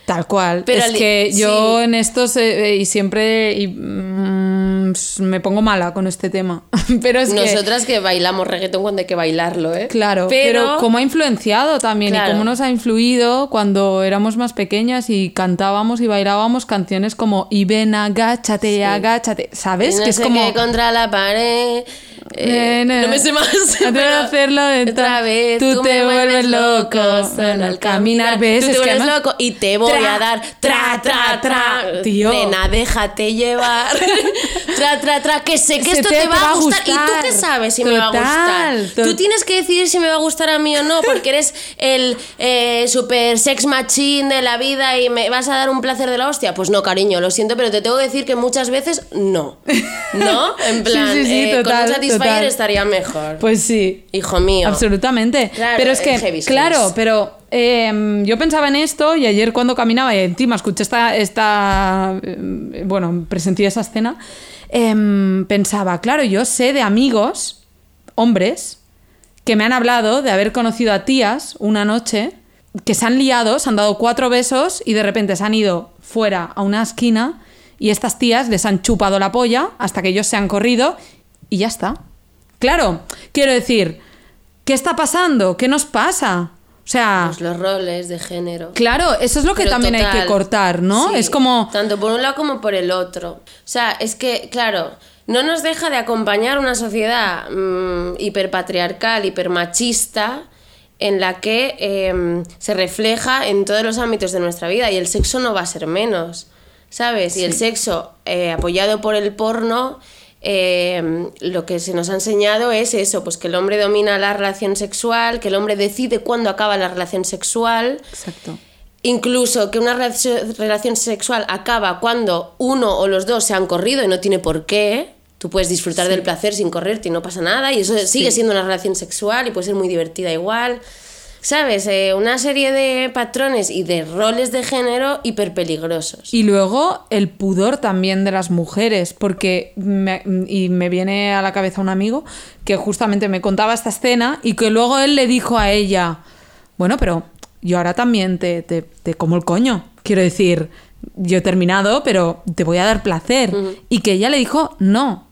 B: Tal cual.
C: Pero
B: es que yo
C: sí.
B: en estos eh, y siempre y, mm, me pongo mala con este tema. pero es que
C: Nosotras que bailamos reggaetón cuando hay que bailarlo, ¿eh?
B: Claro, pero, cómo ha influenciado también
C: Claro.
B: y cómo nos ha influido cuando éramos más pequeñas y cantábamos y bailábamos canciones como y ven, agáchate, agáchate, ¿sabes?
C: No
B: que es como
C: contra la pared. eh,
B: Eh,
C: no me sé más. Pero
B: hacerlo de
C: otra vez.
B: tú te
C: me
B: vuelves loco
C: solo
B: al caminar. ¿Ves?
C: Tú
B: Es
C: te
B: que
C: vuelves loco y te voy
B: Tra,
C: a dar tra, tra, tra.
B: Tío.
C: Nena, déjate llevar. tra, tra, tra. Que sé que
B: Se
C: esto
B: te-
C: te, va a gustar. ¿Y tú qué sabes si me va a gustar? Tú tienes que decidir si me va a gustar a mí o no, porque eres el eh, super sex machine de la vida y me vas a dar un placer de la hostia. Pues no, cariño, lo siento, pero te tengo que decir que muchas veces no. ¿No? En plan,
B: sí, sí,
C: eh, con un Satisfyer
B: total.
C: estaría mejor.
B: Pues sí.
C: Hijo mío.
B: Absolutamente.
C: Claro,
B: pero es que,
C: es heavy
B: claro, pero eh, yo pensaba en esto y ayer cuando caminaba y encima escuché esta, eh, bueno, presencié esa escena, em, pensaba, claro, yo sé de amigos, hombres, que me han hablado de haber conocido a tías una noche que se han liado, se han dado cuatro besos y de repente se han ido fuera a una esquina y estas tías les han chupado la polla hasta que ellos se han corrido y ya está. Claro, quiero decir, ¿qué está pasando? ¿Qué nos pasa? O sea,
C: Pues los roles de género.
B: claro, eso es lo que
C: Pero
B: también hay que cortar, ¿no?
C: Sí,
B: Es como,
C: Tanto por un lado como por el otro. O sea, es que, claro, no nos deja de acompañar una sociedad mm, hiperpatriarcal, hipermachista, en la que em, se refleja en todos los ámbitos de nuestra vida y el sexo no va a ser menos, ¿sabes? Y el sexo eh, apoyado por el porno. Em, lo que se nos ha enseñado es eso, pues que el hombre domina la relación sexual, que el hombre decide cuándo acaba la relación sexual,
B: exacto.
C: Incluso que una relación sexual acaba cuando uno o los dos se han corrido y no tiene por qué. Tú puedes disfrutar del placer sin correrte y no pasa nada. Y eso sigue siendo una relación sexual y puede ser muy divertida igual. ¿Sabes? Eh, una serie de patrones y de roles de género hiperpeligrosos.
B: Y luego el pudor también de las mujeres, porque me, y me viene a la cabeza un amigo que justamente me contaba esta escena y que luego él le dijo a ella, bueno, pero yo ahora también te, te, te como el coño. Quiero decir, yo he terminado, pero te voy a dar placer. Y que ella le dijo, no.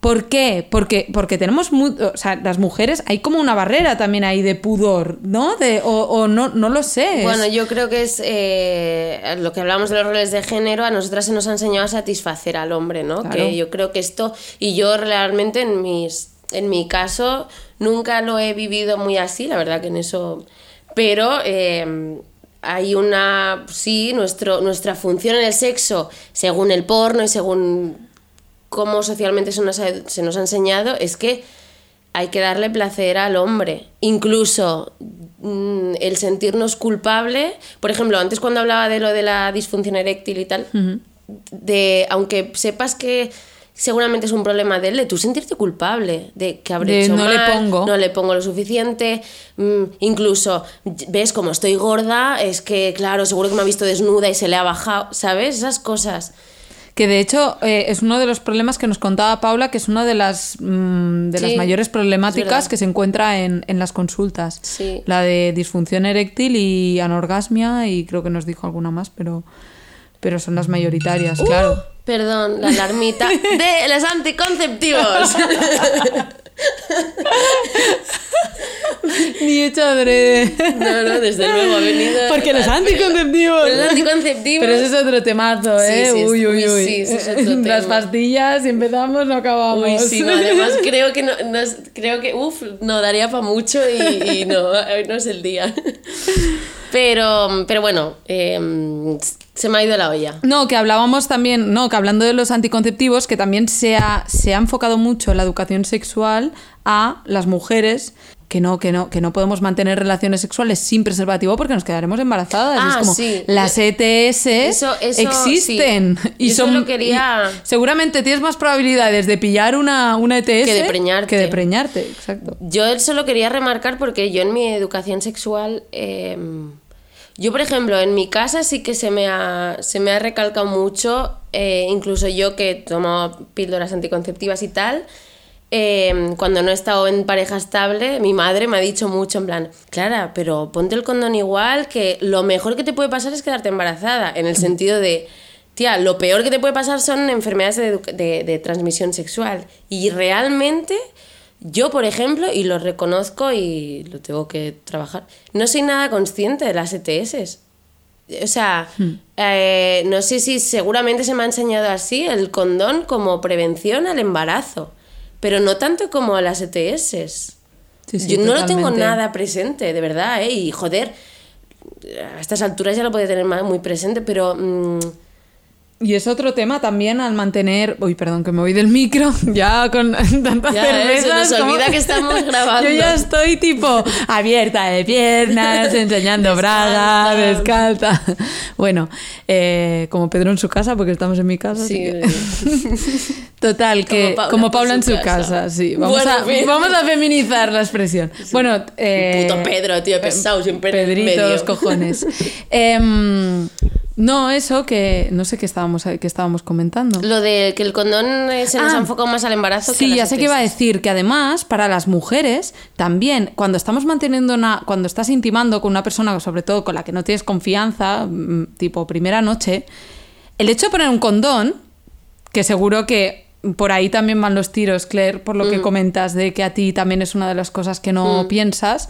B: ¿Por qué? Porque, porque tenemos, o sea, las mujeres, hay como una barrera también ahí de pudor, ¿no? De, o, o no, no lo sé.
C: Bueno, yo creo que es eh, lo que hablamos de los roles de género, a nosotras se nos ha enseñado a satisfacer al hombre, ¿no?
B: Claro.
C: Que yo creo que esto, y yo realmente en, mis, en mi caso nunca lo he vivido muy así, la verdad que en eso... Pero eh, hay una, sí, nuestro, nuestra función en el sexo, según el porno y según cómo socialmente se nos ha, se nos ha enseñado, es que hay que darle placer al hombre. Incluso mm, el sentirnos culpable. Por ejemplo, antes cuando hablaba de lo de la disfunción eréctil y tal, de aunque sepas que seguramente es un problema de él, de tú sentirte culpable, de que habré
B: De
C: hecho
B: no le
C: mal,
B: pongo.
C: no le pongo lo suficiente, mm, incluso ves como estoy gorda, es que claro, seguro que me ha visto desnuda y se le ha bajado, ¿sabes? Esas cosas.
B: Que de hecho eh, es uno de los problemas que nos contaba Paula, que es una de las, mm, de las mayores
C: es
B: problemáticas que se encuentra en, en las consultas.
C: Sí.
B: La de disfunción eréctil y anorgasmia, y creo que nos dijo alguna más, pero, pero son las mayoritarias, claro.
C: Perdón, la alarmita de los anticonceptivos.
B: Ni hecho adrede.
C: No, no, desde luego ha venido.
B: Porque los anticonceptivos.
C: Los anticonceptivos.
B: Pero ese es otro temazo,
C: Sí,
B: ¿eh?
C: sí, es-
B: uy, uy,
C: uy, sí, es otro
B: Las pastillas, si empezamos, no acabamos.
C: Uy, sí, no, además creo que no, no es- creo que uf, no daría para mucho y, y no, hoy no es el día. Pero, pero bueno, eh, se me ha ido la olla.
B: No, que hablábamos también, no, que hablando de los anticonceptivos, que también se ha, se ha enfocado mucho la educación sexual a las mujeres que no, que no, que no podemos mantener relaciones sexuales sin preservativo porque nos quedaremos embarazadas.
C: Ah,
B: es como
C: sí.
B: las ETS
C: Eso- eso,
B: existen
C: sí.
B: y
C: Yo
B: son
C: solo quería-
B: y seguramente tienes más probabilidades de pillar una, una ETS
C: Que de preñarte.
B: que de preñarte, exacto.
C: Yo solo quería remarcar porque yo en mi educación sexual, eh, yo por ejemplo en mi casa sí que se me ha, se me ha recalcado mucho, eh, incluso yo que tomo píldoras anticonceptivas y tal, eh, cuando no he estado en pareja estable, mi madre me ha dicho mucho en plan, Clara, pero ponte el condón igual, que lo mejor que te puede pasar es quedarte embarazada, en el sentido de... Tía, lo peor que te puede pasar son enfermedades de, de- de transmisión sexual. Y realmente, yo, por ejemplo, y lo reconozco y lo tengo que trabajar, no soy nada consciente de las ETS. O sea, eh, no sé si seguramente se me ha enseñado así el condón como prevención al embarazo, pero no tanto como a las ETS.
B: Sí, sí,
C: Yo no lo tengo nada presente, de verdad, ¿eh? Y joder, a estas alturas ya lo puede tener más- muy presente, pero... mm,
B: Y es otro tema también al mantener. Uy, perdón, que me voy del micro. Ya con tantas
C: Ya, ¿eh? Se
B: cervezas.
C: nos olvida que estamos grabando.
B: Yo ya estoy tipo abierta de piernas, enseñando braga, descalza. Bueno, eh, como Pedro en su casa, porque estamos en mi casa.
C: Sí, eh.
B: Total, que
C: Paula
B: como Paula en su
C: casa.
B: casa, sí. Vamos,
C: Bueno,
B: a,
C: bien.
B: vamos a feminizar la expresión. Bueno, eh,
C: Puto Pedro, tío, pesado, siempre en el
B: Pedrito,
C: medio.
B: cojones. Em, no, eso que no sé qué estábamos, qué estábamos comentando.
C: Lo de que el condón eh, se nos
B: Ah.
C: más al embarazo que a
B: Sí, ya sé que iba a decir que además para las mujeres también cuando estamos manteniendo una cuando estás intimando con una persona sobre todo con la que no tienes confianza, mm, tipo primera noche, el hecho de poner un condón que seguro que por ahí también van los tiros, Claire, por lo que comentas, de que a ti también es una de las cosas que no piensas.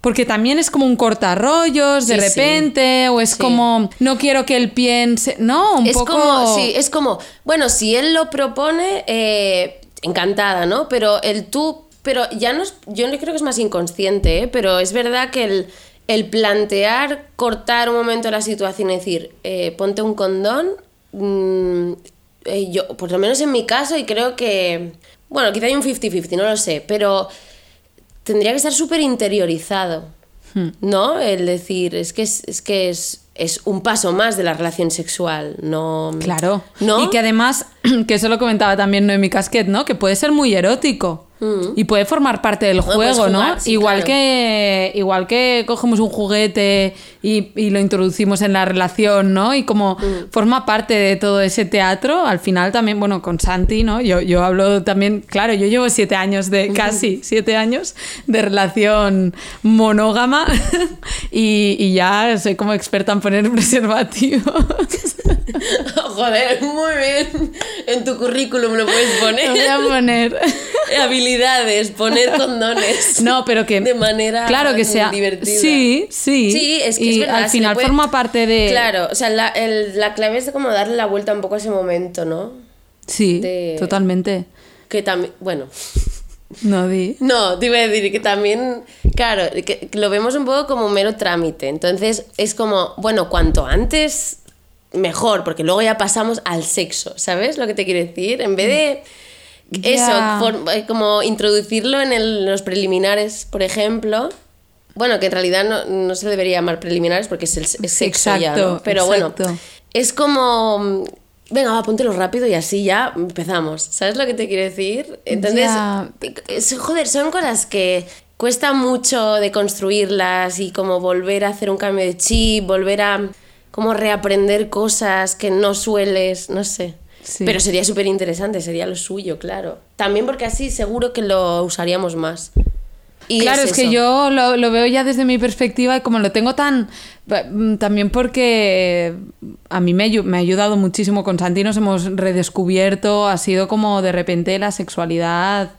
B: Porque también es como un cortarrollos de
C: Sí, sí.
B: repente, o es
C: Sí.
B: como, no quiero que él piense. No, un
C: es
B: poco.
C: como, sí, es como, bueno, si él lo propone, eh, encantada, ¿no? Pero el tú, pero ya no es, yo no creo que es más inconsciente, ¿eh? pero es verdad que el, el plantear, cortar un momento la situación y decir, eh, ponte un condón, mm, eh, yo, por lo menos en mi caso, y creo que, bueno, quizá hay un 50-50, no lo sé, pero tendría que estar súper interiorizado, ¿no? El decir, es que es, es que es, es un paso más de la relación sexual, no...
B: Claro.
C: ¿No?
B: Y que además, que eso lo comentaba también Noemi Casquet, ¿no? Que puede ser muy erótico. Y puede formar parte del juego, ¿no?
C: sí,
B: igual,
C: claro.
B: que, igual que cogemos un juguete y, y lo introducimos en la relación, ¿no? Y como
C: Mm.
B: forma parte de todo ese teatro, al final también, bueno, con Santi, ¿no? Yo, yo hablo también, claro, yo llevo siete años de, casi siete años de relación monógama y, y ya soy como experta en poner preservativos.
C: Joder, muy bien. En tu currículum lo puedes
B: Lo voy
C: poner.
B: a poner.
C: Poner condones.
B: No, pero que.
C: De manera
B: Claro que sea.
C: divertida.
B: Sí, sí.
C: Sí, es que
B: y
C: es verdad,
B: al final
C: puede-
B: forma parte de.
C: Claro, o sea, la, el- la clave es como darle la vuelta un poco a ese momento, ¿no?
B: Sí,
C: de-
B: totalmente.
C: Que también, bueno,
B: No di.
C: no, te iba a decir que también, claro, que lo vemos un poco como un mero trámite. Entonces es como, bueno, cuanto antes, mejor, porque luego ya pasamos al sexo, ¿sabes lo que te quiero decir? En vez de eso, for- eh, como introducirlo en el- los preliminares, por ejemplo. Bueno, que en realidad no, no se debería llamar preliminares porque es, el, es sexo ya. Pero
B: exacto.
C: bueno, es como... Venga, va, póntelo rápido y así ya empezamos. ¿Sabes lo que te quiero decir? Entonces, es- joder, son cosas que cuesta mucho de construirlas y como volver a hacer un cambio de chip, volver a como reaprender cosas que no sueles, no sé.
B: Sí.
C: Pero sería súper interesante, sería lo suyo, claro. También porque así seguro que lo usaríamos más. Y
B: claro, es, que yo lo, lo veo ya desde mi perspectiva y como lo tengo tan... mm, También porque a mí me, me ha ayudado muchísimo con Santi, nos hemos redescubierto, ha sido como de repente la sexualidad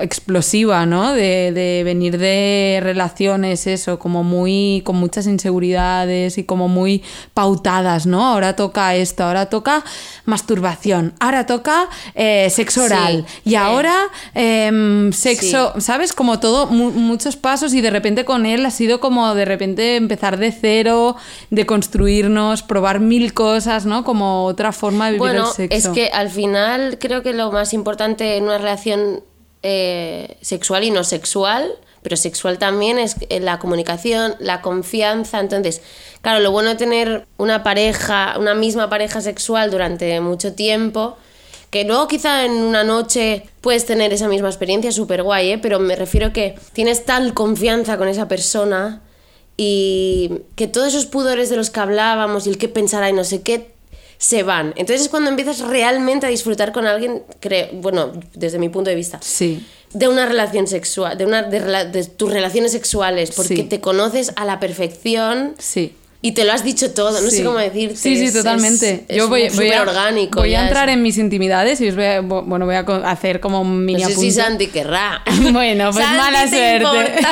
B: explosiva, ¿no? De, de venir de relaciones, eso, como muy, con muchas inseguridades y como muy pautadas, ¿no? Ahora toca esto, ahora toca masturbación, ahora toca eh, sexo
C: Sí,
B: oral y
C: sí.
B: ahora em, sexo, ¿sabes? Como todo, mu- muchos pasos y de repente con él ha sido como de repente empezar de cero, de construirnos, probar mil cosas, ¿no? Como otra forma de vivir
C: Bueno,
B: el sexo.
C: es que al final creo que lo más importante en una relación eh, sexual y no sexual, pero sexual también es eh, la comunicación, la confianza. Entonces, claro, lo bueno de tener una pareja, una misma pareja sexual durante mucho tiempo, que luego quizá en una noche puedes tener esa misma experiencia súper guay, ¿eh? pero me refiero que tienes tal confianza con esa persona y que todos esos pudores de los que hablábamos y el que pensará y no sé qué se van. Entonces es cuando empiezas realmente a disfrutar con alguien, creo, bueno, desde mi punto de vista,
B: Sí.
C: de una relación sexual, de, una, de, de tus relaciones sexuales, porque
B: Sí.
C: te conoces a la perfección
B: Sí.
C: Y te lo has dicho todo, no sé cómo decirte.
B: Sí, sí,
C: es-
B: totalmente.
C: Es,
B: Yo voy,
C: es
B: voy a,
C: orgánico.
B: voy a entrar
C: es-
B: en mis intimidades y os voy a, bueno, voy a hacer como un mini
C: No sé si. Santi querrá.
B: Bueno, pues
C: Santi,
B: mala
C: ¿te
B: suerte.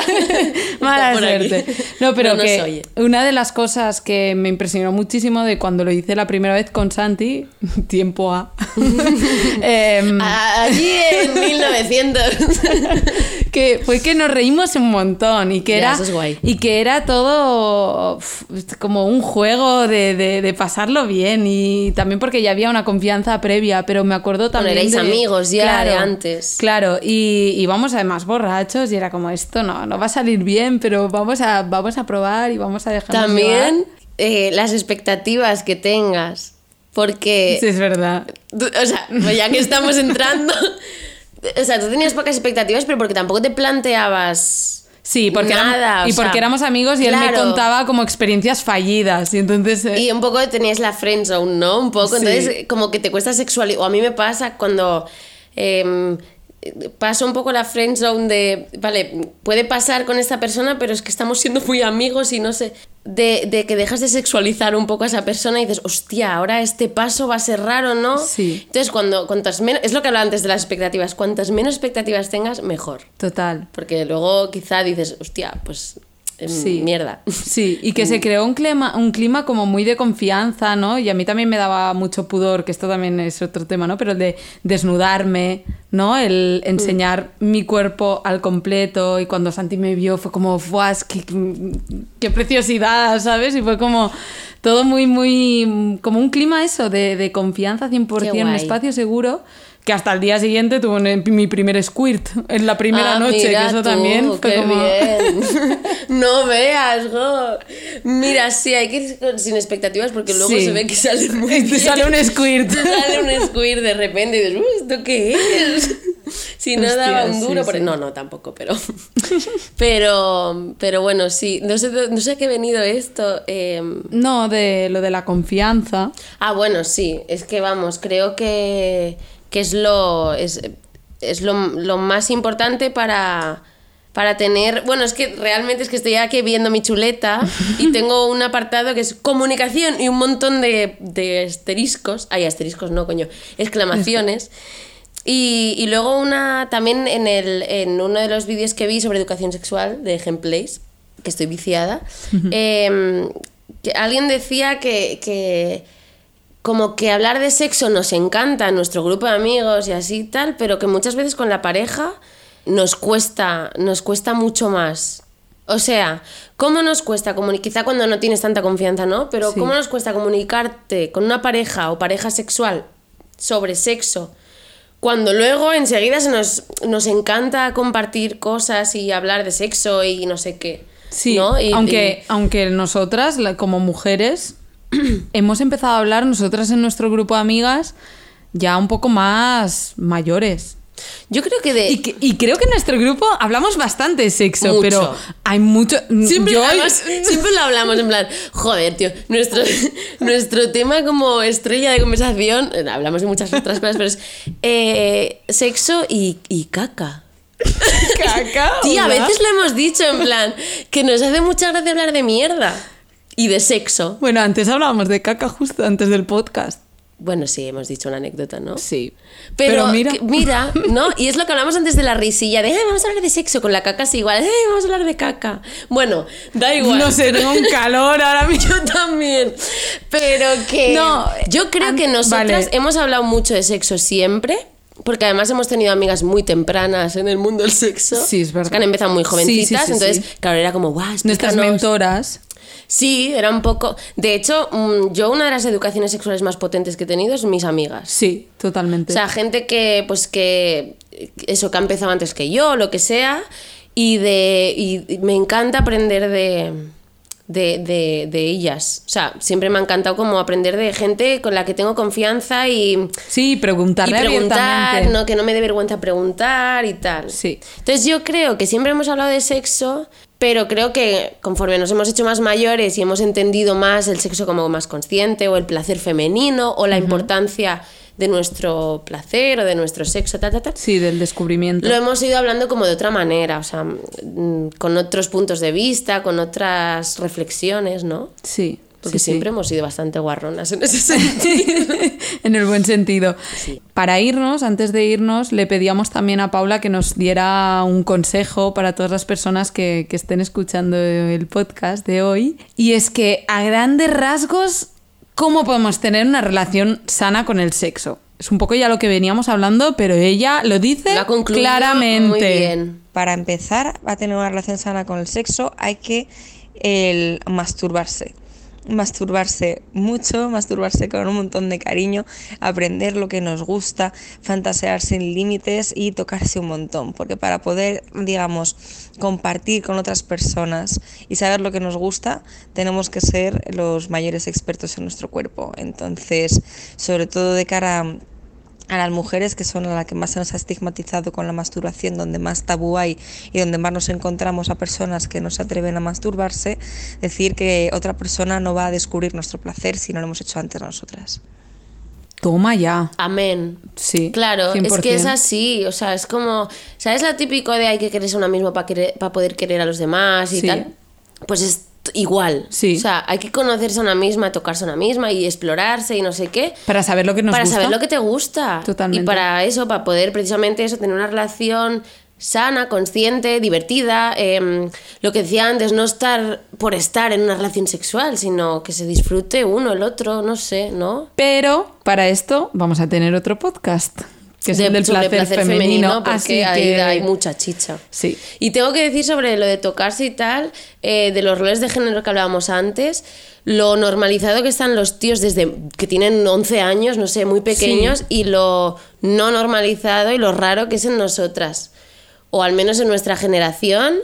B: mala suerte. No, pero
C: No
B: que una de las cosas que me impresionó muchísimo de cuando lo hice la primera vez con Santi, tiempo a. em,
C: Allí en 1900.
B: Que fue que nos reímos un montón y que
C: Ya,
B: era
C: es guay.
B: y que era todo como un juego de, de- de pasarlo bien y también porque ya había una confianza previa pero me acuerdo también
C: erais
B: de-
C: amigos ya de antes.
B: claro y íbamos además borrachos y era como esto no no va a salir bien pero vamos a vamos a probar y vamos a dejarnos
C: También eh, las expectativas que tengas. Porque,
B: sí es verdad
C: o sea, pues ya que estamos entrando, o sea, tú tenías pocas expectativas, pero porque tampoco te planteabas
B: Sí, porque,
C: nada.
B: y porque
C: sea,
B: éramos amigos y él me contaba como experiencias fallidas y entonces eh,
C: Y un poco tenías la friend zone, ¿no? Un poco,
B: Sí.
C: entonces como que te cuesta sexualizar, o a mí me pasa cuando em, paso un poco la friend zone de, vale, puede pasar con esta persona, pero es que estamos siendo muy amigos y no sé, de, de que dejas de sexualizar un poco a esa persona y dices, hostia, ahora este paso va a ser raro, ¿no?
B: Sí.
C: Entonces, cuando cuantas menos, es lo que hablaba antes de las expectativas, cuantas menos expectativas tengas, mejor.
B: Total.
C: Porque luego quizá dices, hostia, pues
B: Sí.
C: mierda.
B: Sí, y que se creó un clima, un clima como muy de confianza, ¿no? Y a mí también me daba mucho pudor, que esto también es otro tema, ¿no? Pero el de desnudarme, ¿no? El enseñar mi cuerpo al completo. Y cuando Santi me vio fue como, que- ¡Qué preciosidad! ¿Sabes? Y fue como todo muy, muy. como un clima eso, de, de confianza 100%,
C: Qué
B: un espacio seguro. Que hasta el día siguiente tuve un- mi primer squirt en la primera
C: Ah,
B: noche, que eso
C: tú,
B: también fue como.
C: bien. no veas, go. Mira, sí, hay que ir sin expectativas porque luego
B: Sí.
C: se ve que sale muy
B: Te
C: bien.
B: sale un squirt.
C: Te sale un squirt de repente y dices, "Uy, ¿esto qué es? Si no
B: Hostia,
C: daba un
B: sí,
C: duro.
B: sí.
C: No, no, tampoco, pero. pero, pero bueno, sí. No sé, de- no sé a qué ha venido esto. em,
B: No, de lo de la confianza.
C: Ah, bueno, sí, es que vamos, creo que, que es lo es, es lo, lo más importante para, para tener, bueno, es que realmente es que estoy aquí viendo mi chuleta y tengo un apartado que es comunicación y un montón de, de asteriscos, ay, asteriscos no, coño, exclamaciones. Y, y luego una, también en, el, en uno de los vídeos que vi sobre educación sexual de Gameplays, que estoy viciada, em, que alguien decía que, que como que hablar de sexo nos encanta en nuestro grupo de amigos y así tal, pero que muchas veces con la pareja nos cuesta, nos cuesta mucho más. O sea, ¿cómo nos cuesta comunicar? Quizá cuando no tienes tanta confianza, ¿no? Pero
B: Sí.
C: ¿cómo nos cuesta comunicarte con una pareja o pareja sexual sobre sexo? Cuando luego enseguida se nos, nos encanta compartir cosas y hablar de sexo y no sé qué.
B: Sí,
C: ¿no? Y-
B: aunque, aunque nosotras, como mujeres, hemos empezado a hablar nosotras en nuestro grupo de amigas ya un poco más mayores.
C: yo creo que de...
B: Y, que- y creo que en nuestro grupo hablamos bastante de sexo,
C: Mucho.
B: pero hay mucho...
C: Siempre,
B: yo-
C: además, siempre lo hablamos en plan, joder, tío, nuestro, nuestro tema como estrella de conversación, hablamos de muchas otras cosas, pero es eh, sexo y, y caca.
B: Caca,
C: Tía, a veces lo hemos dicho en plan, que nos hace mucha gracia hablar de mierda y de sexo.
B: Bueno, antes hablábamos de caca justo antes del podcast.
C: Bueno, sí, hemos dicho una anécdota, ¿no?
B: Sí.
C: Pero,
B: mira...
C: que- mira, ¿no? Y es lo que hablamos antes de la risilla, de "Ay, vamos a hablar de sexo, con la caca es igual, "Ay, vamos a hablar de caca. Bueno, da igual.
B: No sé, tengo un calor ahora mismo.
C: Yo también. Pero que.
B: No,
C: yo creo que nosotras
B: vale.
C: hemos hablado mucho de sexo siempre. Porque además hemos tenido amigas muy tempranas en el mundo del sexo.
B: Sí, es verdad.
C: Que han empezado muy jovencitas.
B: sí, sí,
C: entonces, claro, era como, guau,
B: Nuestras
C: explícanos".
B: mentoras.
C: Sí, era un poco. De hecho, mm, yo una de las educaciones sexuales más potentes que he tenido es mis amigas.
B: Sí, totalmente.
C: O sea, gente que, pues que, eso, que ha empezado antes que yo, lo que sea, y de, y me encanta aprender de, de, de, de ellas. O sea, siempre me ha encantado como aprender de gente con la que tengo confianza y,
B: sí,
C: y
B: preguntarle
C: preguntar. ¿no? que no me dé vergüenza preguntar y tal.
B: Sí.
C: Entonces yo creo que siempre hemos hablado de sexo, pero creo que conforme nos hemos hecho más mayores y hemos entendido más el sexo como más consciente o el placer femenino o la importancia de nuestro placer o de nuestro sexo, ta, ta, ta,
B: Sí, del descubrimiento.
C: lo hemos ido hablando como de otra manera, o sea, mm, con otros puntos de vista, con otras reflexiones, ¿no?
B: Sí.
C: Porque
B: sí, sí.
C: siempre hemos sido bastante guarronas en ese sentido.
B: en el buen sentido.
C: Sí.
B: Para irnos, antes de irnos, le pedíamos también a Paula que nos diera un consejo para todas las personas que, que estén escuchando el podcast de hoy. Y es que, a grandes rasgos, ¿cómo podemos tener una relación sana con el sexo? Es un poco ya lo que veníamos hablando, pero ella lo dice
C: Lo ha concluido
B: claramente.
C: muy bien.
D: Para empezar a tener una relación sana con el sexo hay que el masturbarse. Masturbarse mucho, masturbarse con un montón de cariño, aprender lo que nos gusta, fantasear sin límites y tocarse un montón. Porque para poder, digamos, compartir con otras personas y saber lo que nos gusta, tenemos que ser los mayores expertos en nuestro cuerpo. Entonces, sobre todo de cara a a las mujeres que son a las que más se nos ha estigmatizado con la masturbación, donde más tabú hay y donde más nos encontramos a personas que no se atreven a masturbarse, decir que otra persona no va a descubrir nuestro placer si no lo hemos hecho antes nosotras.
B: Toma ya.
C: Amén.
B: Sí.
C: Claro, es
B: 100%.
C: que es así, o sea, es como, ¿sabes lo típico de hay que quererse a una misma para poder querer a los demás y
B: Sí.
C: tal? Pues es igual.
B: Sí.
C: O sea, hay que conocerse a una misma, tocarse a una misma y explorarse y no sé qué.
B: Para saber lo que nos
C: para
B: gusta.
C: saber lo que te gusta.
B: Totalmente.
C: Y para eso, para poder precisamente eso, tener una relación sana, consciente, divertida. em, lo que decía antes, no estar por estar en una relación sexual, sino que se disfrute uno, el otro, no sé, ¿no?
B: Pero para esto vamos a tener otro podcast, que es
C: De-
B: el del
C: sobre
B: placer, femenino.
C: porque
B: así
C: ahí
B: que
C: hay mucha chicha.
B: Sí.
C: Y tengo que decir sobre lo de tocarse y tal, eh, de los roles de género que hablábamos antes, lo normalizado que están los tíos desde que tienen 11 años, no sé, muy pequeños, y lo no normalizado y lo raro que es en nosotras. O al menos en nuestra generación,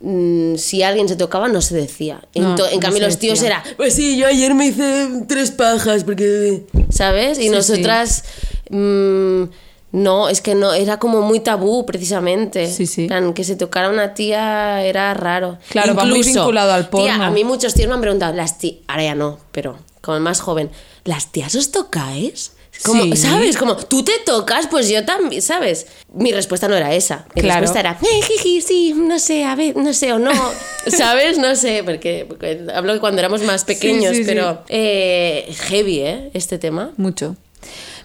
C: mm, si alguien se tocaba no se decía. En,
B: No,
C: en
B: no
C: cambio
B: se
C: los tíos
B: decía.
C: era, pues sí, yo ayer me hice tres pajas porque... ¿Sabes? Y
B: Sí,
C: nosotras... mm, no, es que no, era como muy tabú precisamente.
B: Sí, sí.
C: Plan, que se tocara una tía era raro.
B: Claro, va muy vinculado al porno.
C: Tía, a mí muchos tíos me han preguntado, las tías, ahora ya no, pero como el más joven, ¿las tías os tocáis? Como,
B: Sí.
C: ¿Sabes? Como, tú te tocas, pues yo también, ¿sabes? Mi respuesta no era esa. Mi
B: Claro.
C: respuesta era, eh, jiji, sí, no sé, a ver, no sé o no. ¿Sabes? No sé, porque, porque hablo de cuando éramos más pequeños,
B: sí, sí.
C: pero eh, heavy, ¿eh? Este tema.
B: mucho.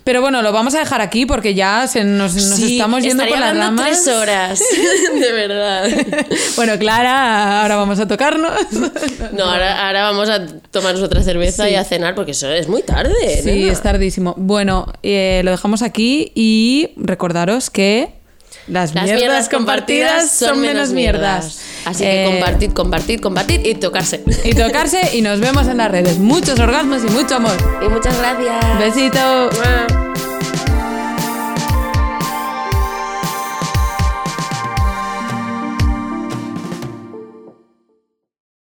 B: Pero bueno, lo vamos a dejar aquí porque ya se nos, nos
C: Sí,
B: estamos yendo por las ramas.
C: tres horas. de verdad.
B: bueno, Clara, ahora vamos a tocarnos.
C: No, ahora, ahora vamos a tomarnos otra cerveza
B: Sí.
C: y a cenar porque eso es muy tarde.
B: Sí,
C: nena.
B: es tardísimo. Bueno, eh, lo dejamos aquí y recordaros que las,
C: Las
B: mierdas, compartidas son menos mierdas.
C: Así que
B: Eh,
C: compartid, compartid, compartid y tocarse.
B: Y tocarse y nos vemos en las redes. Muchos orgasmos y mucho amor.
C: Y muchas gracias.
B: Besito.